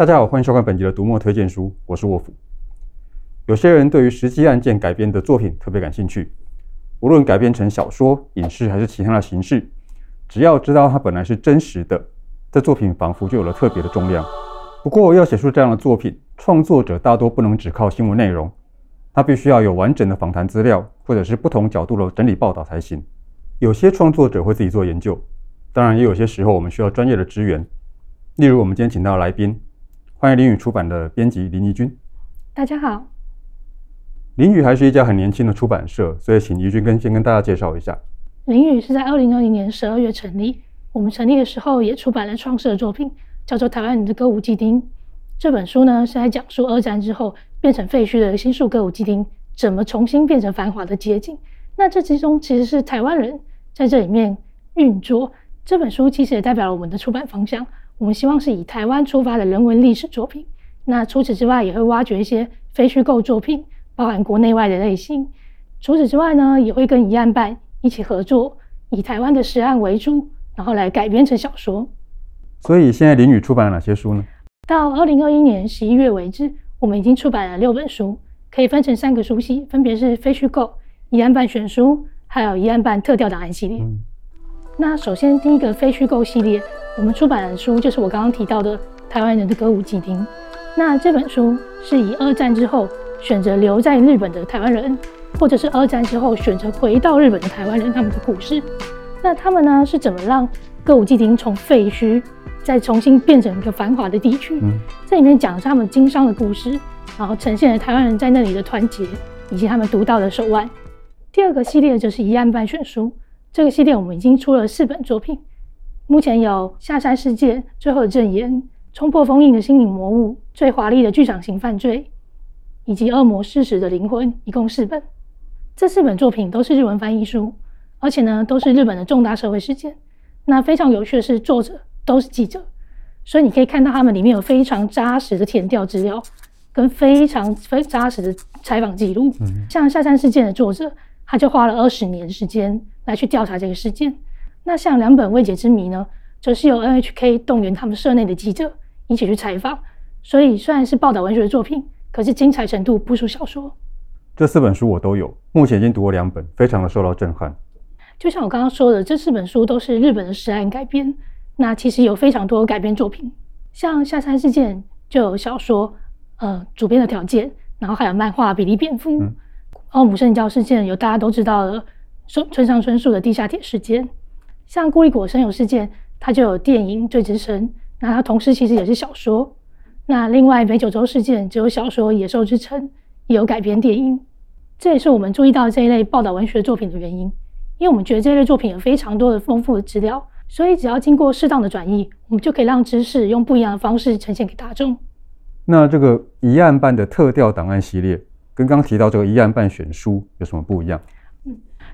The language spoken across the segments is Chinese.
大家好，欢迎收看本集的读墨推荐书，我是沃夫。有些人对于实际案件改编的作品特别感兴趣，无论改编成小说、影视还是其他的形式，只要知道它本来是真实的，这作品仿佛就有了特别的重量。不过，要写出这样的作品，创作者大多不能只靠新闻内容，他必须要有完整的访谈资料，或者是不同角度的整理报道才行。有些创作者会自己做研究，当然也有些时候我们需要专业的支援。例如，我们今天请到的来宾，欢迎林语出版的编辑林怡君。大家好。林语还是一家很年轻的出版社，所以请怡君跟先跟大家介绍一下。林语是在二零二零年十二月成立，我们成立的时候也出版了创世的作品，叫做《台湾人的歌舞伎町》。这本书呢是在讲述二战之后变成废墟的新宿歌舞伎町怎么重新变成繁华的街景。那这其中其实是台湾人在这里面运作。这本书其实也代表了我们的出版方向，我们希望是以台湾出发的人文历史作品。那除此之外，也会挖掘一些非虚构作品。包含国内外的类型。除此之外呢，也会跟疑案办一起合作，以台湾的实案为主，然后来改编成小说。所以现在林宇出版了哪些书呢？到二零二一年十一月为止，我们已经出版了六本书，可以分成三个书系，分别是非虚构、疑案办选书，还有疑案办特调档案系列。嗯、那首先第一个非虚构系列，我们出版的书就是我刚刚提到的《台湾人的歌舞伎町》。那这本书是以二战之后。选择留在日本的台湾人，或者是二战之后选择回到日本的台湾人，他们的故事。那他们呢是怎么让歌舞伎町从废墟再重新变成一个繁华的地区？嗯，这里面讲的是他们经商的故事，然后呈现了台湾人在那里的团结以及他们独到的手腕。第二个系列就是一案办选书，这个系列我们已经出了四本作品，目前有下山事件、最后的证言、冲破封印的心灵魔物、最华丽的剧场型犯罪。以及恶魔事实的灵魂，一共四本。这四本作品都是日文翻译书，而且呢都是日本的重大社会事件。那非常有趣的是，作者都是记者，所以你可以看到他们里面有非常扎实的填调资料，跟非常非扎实的采访记录。嗯、像下山事件的作者，他就花了二十年时间来去调查这个事件。那像两本未解之谜呢，则是由 NHK 动员他们社内的记者一起去采访。所以虽然是报道文学的作品。可是精彩程度不输小说。这四本书我都有，目前已经读过两本，非常的受到震撼。就像我刚刚说的，这四本书都是日本的实案改编。那其实有非常多改编作品，像下山事件就有小说，呃，主编的条件，然后还有漫画比利蝙蝠。嗯。奥姆圣教事件有大家都知道的，村上春树的地下铁事件。像孤立果生有事件，它就有电影罪之声，那它同时其实也是小说。那另外，北九州事件只有小说《野兽之城》也有改编电影，这也是我们注意到这一类报道文学作品的原因，因为我们觉得这类作品有非常多的丰富的资料，所以只要经过适当的转译，我们就可以让知识用不一样的方式呈现给大众。那这个疑案办的特调档案系列，跟刚刚提到这个疑案办选书有什么不一样？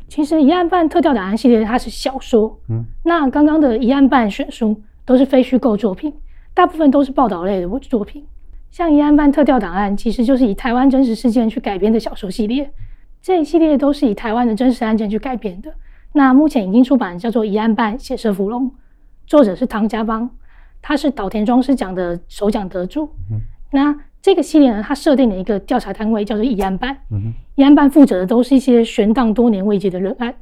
嗯，其实疑案办特调档案系列它是小说，嗯，那刚刚的疑案办选书都是非虚构作品。大部分都是报道类的作品，像疑案办特调档案，其实就是以台湾真实事件去改编的小说系列。这一系列都是以台湾的真实案件去改编的。那目前已经出版叫做《疑案办血色芙蓉》，作者是唐家邦，他是岛田庄司奖的首奖得主。嗯、那这个系列呢，它设定了一个调查单位叫做疑案办。嗯、疑案办负责的都是一些悬荡多年未解的人案。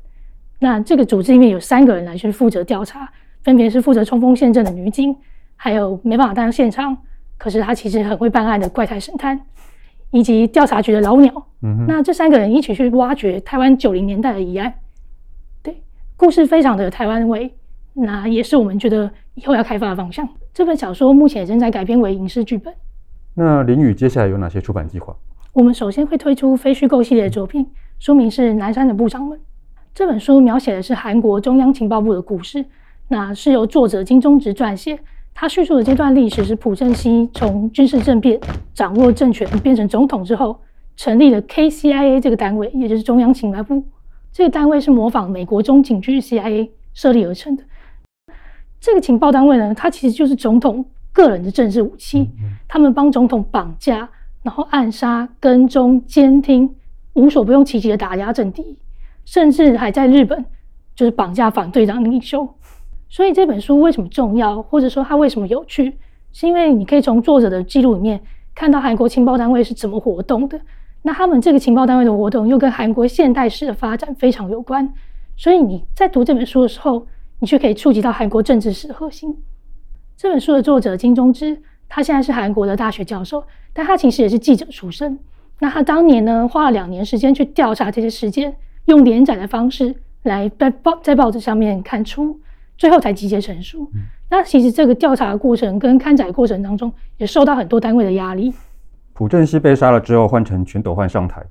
那这个组织里面有三个人来去负责调查，分别是负责冲锋陷阵的女警。还有没办法当现场，可是他其实很会办案的怪胎神探，以及调查局的老鸟。嗯，那这三个人一起去挖掘台湾九零年代的疑案，对，故事非常的有台湾味，那也是我们觉得以后要开发的方向。这本小说目前也正在改编为影视剧本。那林宇接下来有哪些出版计划？我们首先会推出非虚构系列的作品，书名是《南山的部长们》。这本书描写的是韩国中央情报部的故事，那是由作者金钟植撰写。他叙述的这段历史是朴正熙从军事政变掌握政权变成总统之后，成立了 KCIA 这个单位，也就是中央情报部。这个单位是模仿美国中情局 CIA 设立而成的。这个情报单位呢，它其实就是总统个人的政治武器。他们帮总统绑架，然后暗杀、跟踪、监听，无所不用其极的打压政敌，甚至还在日本就是绑架反对党领袖。所以这本书为什么重要，或者说它为什么有趣，是因为你可以从作者的记录里面看到韩国情报单位是怎么活动的。那他们这个情报单位的活动又跟韩国现代史的发展非常有关，所以你在读这本书的时候，你却可以触及到韩国政治史的核心。这本书的作者金钟之，他现在是韩国的大学教授，但他其实也是记者出身。那他当年呢，花了两年时间去调查这些事件，用连载的方式来在报在报纸上面刊出，最后才集结成书。嗯、那其实这个调查的过程跟刊载过程当中，也受到很多单位的压力。朴正熙被杀了之后，换成全斗焕上台，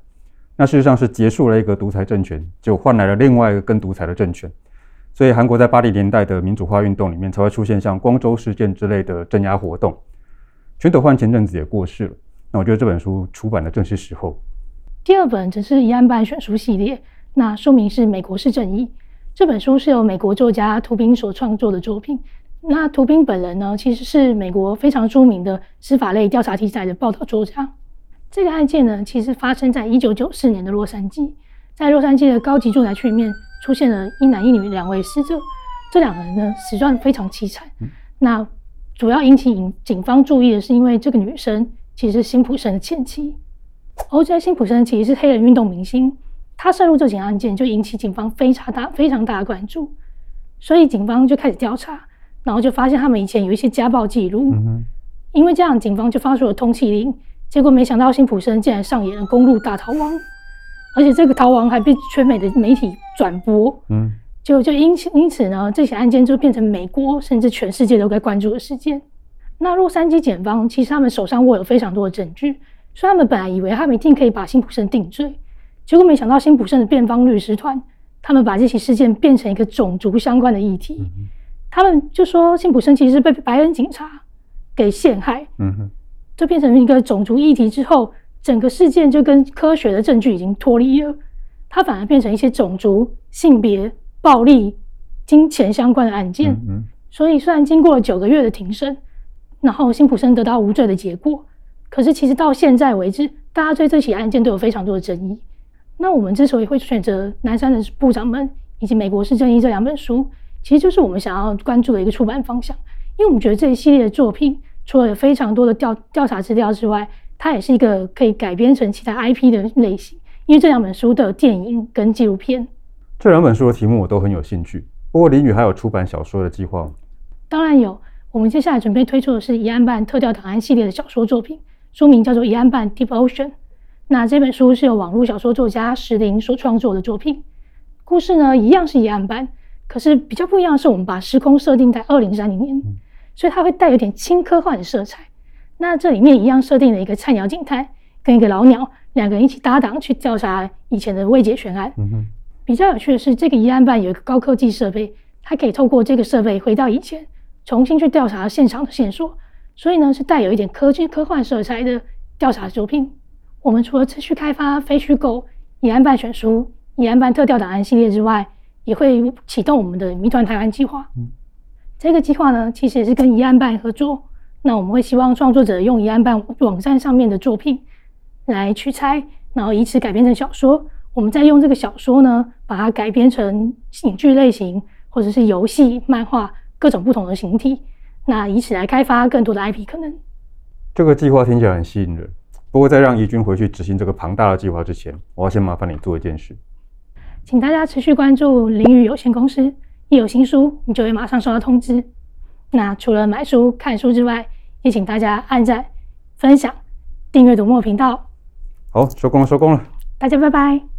那事实上是结束了一个独裁政权，就换来了另外一个更独裁的政权。所以韩国在八零年代的民主化运动里面，才会出现像光州事件之类的镇压活动。全斗焕前阵子也过世了，那我觉得这本书出版的正是时候。第二本则是一案办选书系列，那书名是《美国是正义》。这本书是由美国作家图宾所创作的作品。那图宾本人呢，其实是美国非常著名的司法类调查题材的报道作家。这个案件呢，其实发生在一九九四年的洛杉矶，在洛杉矶的高级住宅区里面出现了一男一女两位死者，这两个人呢，死状非常凄惨。那主要引起警警方注意的是，因为这个女生其实是辛普森的前妻。O.J. 辛普森其实是黑人运动明星，他涉入这起案件就引起警方非常大非常大的关注，所以警方就开始调查。然后就发现他们以前有一些家暴记录，嗯、因为这样，警方就发出了通缉令。结果没想到辛普森竟然上演了公路大逃亡，而且这个逃亡还被全美的媒体转播。嗯，就就因此因此呢，这起案件就变成美国甚至全世界都该关注的事件。那洛杉矶检方其实他们手上握有非常多的证据，所以他们本来以为他们一定可以把辛普森定罪，结果没想到辛普森的辩方律师团，他们把这起事件变成一个种族相关的议题。嗯他们就说，辛普森其实是被白人警察给陷害，嗯哼，就变成一个种族议题之后，整个事件就跟科学的证据已经脱离了，它反而变成一些种族、性别、暴力、金钱相关的案件。嗯哼，所以虽然经过了九个月的庭审，然后辛普森得到无罪的结果，可是其实到现在为止，大家对这起案件都有非常多的争议。那我们之所以会选择南山的部长们以及美国是正义这两本书。其实就是我们想要关注的一个出版方向，因为我们觉得这一系列的作品，除了有非常多的调调查资料之外，它也是一个可以改编成其他 IP 的类型。因为这两本书都有电影跟纪录片。这两本书的题目我都很有兴趣。不过李宇还有出版小说的计划吗？当然有，我们接下来准备推出的是疑案办特调档案系列的小说作品，书名叫做《疑案办 Deep Ocean》。那这本书是由网络小说作家石林所创作的作品，故事呢一样是疑案办。可是比较不一样的是，我们把时空设定在二零三零年，所以它会带有点轻科幻的色彩。那这里面一样设定了一个菜鸟警探跟一个老鸟两个人一起搭档去调查以前的未解悬案。嗯比较有趣的是，这个疑案办有一个高科技设备，它可以透过这个设备回到以前，重新去调查现场的线索。所以呢，是带有一点科技科幻色彩的调查作品。我们除了持续开发非虚构疑案办选书、疑案办特调档案系列之外，也会启动我们的谜团台湾计划。嗯，这个计划呢，其实也是跟疑案办合作。那我们会希望创作者用疑案办网站上面的作品来取材，然后以此改编成小说。我们再用这个小说呢，把它改编成影剧类型，或者是游戏、漫画各种不同的形体。那以此来开发更多的 IP 可能。这个计划听起来很吸引人。不过，在让怡君回去执行这个庞大的计划之前，我要先麻烦你做一件事。请大家持续关注林语有限公司，一有新书，你就会马上收到通知。那除了买书、看书之外，也请大家按赞、分享、订阅读墨频道。好，收工了，收工了，大家拜拜。